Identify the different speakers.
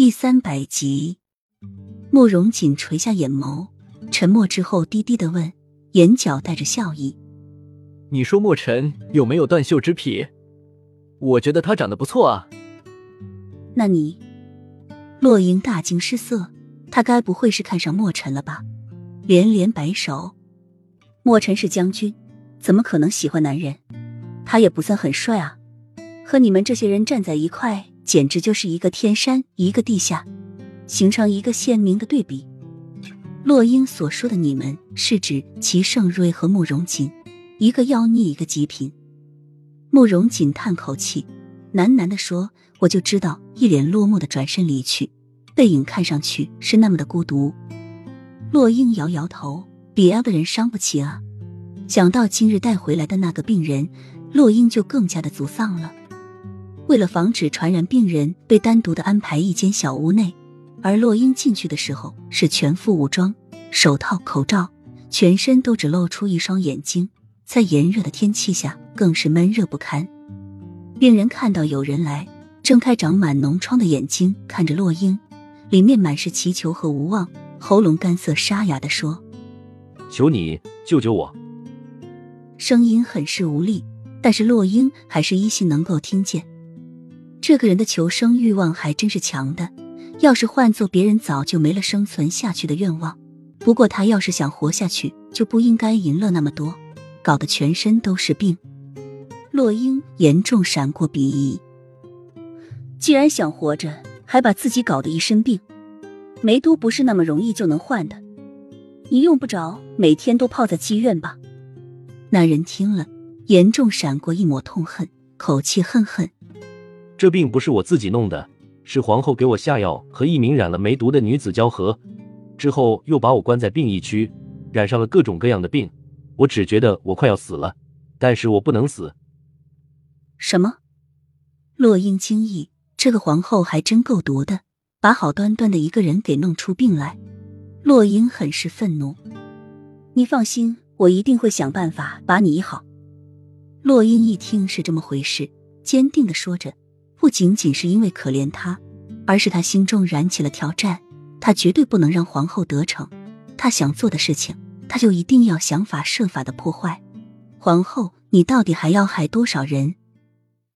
Speaker 1: 第三百集，慕容锦垂下眼眸，沉默之后，低低的问，眼角带着笑意：“
Speaker 2: 你说墨尘有没有断袖之癖？我觉得他长得不错啊。”
Speaker 1: 那你？洛英大惊失色，他该不会是看上墨尘了吧？连连摆手。墨尘是将军，怎么可能喜欢男人？他也不算很帅啊，和你们这些人站在一块，简直就是一个天山一个地下，形成一个鲜明的对比。洛英所说的“你们”是指齐盛瑞和慕容锦，一个妖孽，一个极品。慕容锦叹口气，喃喃的说：“我就知道。”一脸落寞的转身离去，背影看上去是那么的孤独。洛英摇摇头。别的人伤不起啊！想到今日带回来的那个病人，洛英就更加的沮丧了。为了防止传染病人被单独的安排一间小屋内，而洛英进去的时候是全副武装，手套、口罩，全身都只露出一双眼睛，在炎热的天气下更是闷热不堪。病人看到有人来，睁开长满脓疮的眼睛看着洛英，里面满是祈求和无望，喉咙干涩沙哑的说。
Speaker 3: 求你救救我！
Speaker 1: 声音很是无力，但是洛英还是依稀能够听见。这个人的求生欲望还真是强的，要是换做别人，早就没了生存下去的愿望。不过他要是想活下去，就不应该淫乐那么多，搞得全身都是病。洛英严重闪过鄙夷。既然想活着，还把自己搞得一身病，梅都不是那么容易就能换的。你用不着每天都泡在妓院吧？那人听了，严重闪过一抹痛恨，口气恨恨：“
Speaker 3: 这病不是我自己弄的，是皇后给我下药，和一名染了梅毒的女子交合，之后又把我关在病疫区，染上了各种各样的病。我只觉得我快要死了，但是我不能死。”
Speaker 1: 什么？洛英惊异，这个皇后还真够毒的，把好端端的一个人给弄出病来。洛英很是愤怒，你放心，我一定会想办法把你医好。洛英一听是这么回事，坚定的说着，仅仅是因为可怜他，而是他心中燃起了挑战，他绝对不能让皇后得逞。他想做的事情，他就一定要想法设法的破坏。皇后，你到底还要害多少人？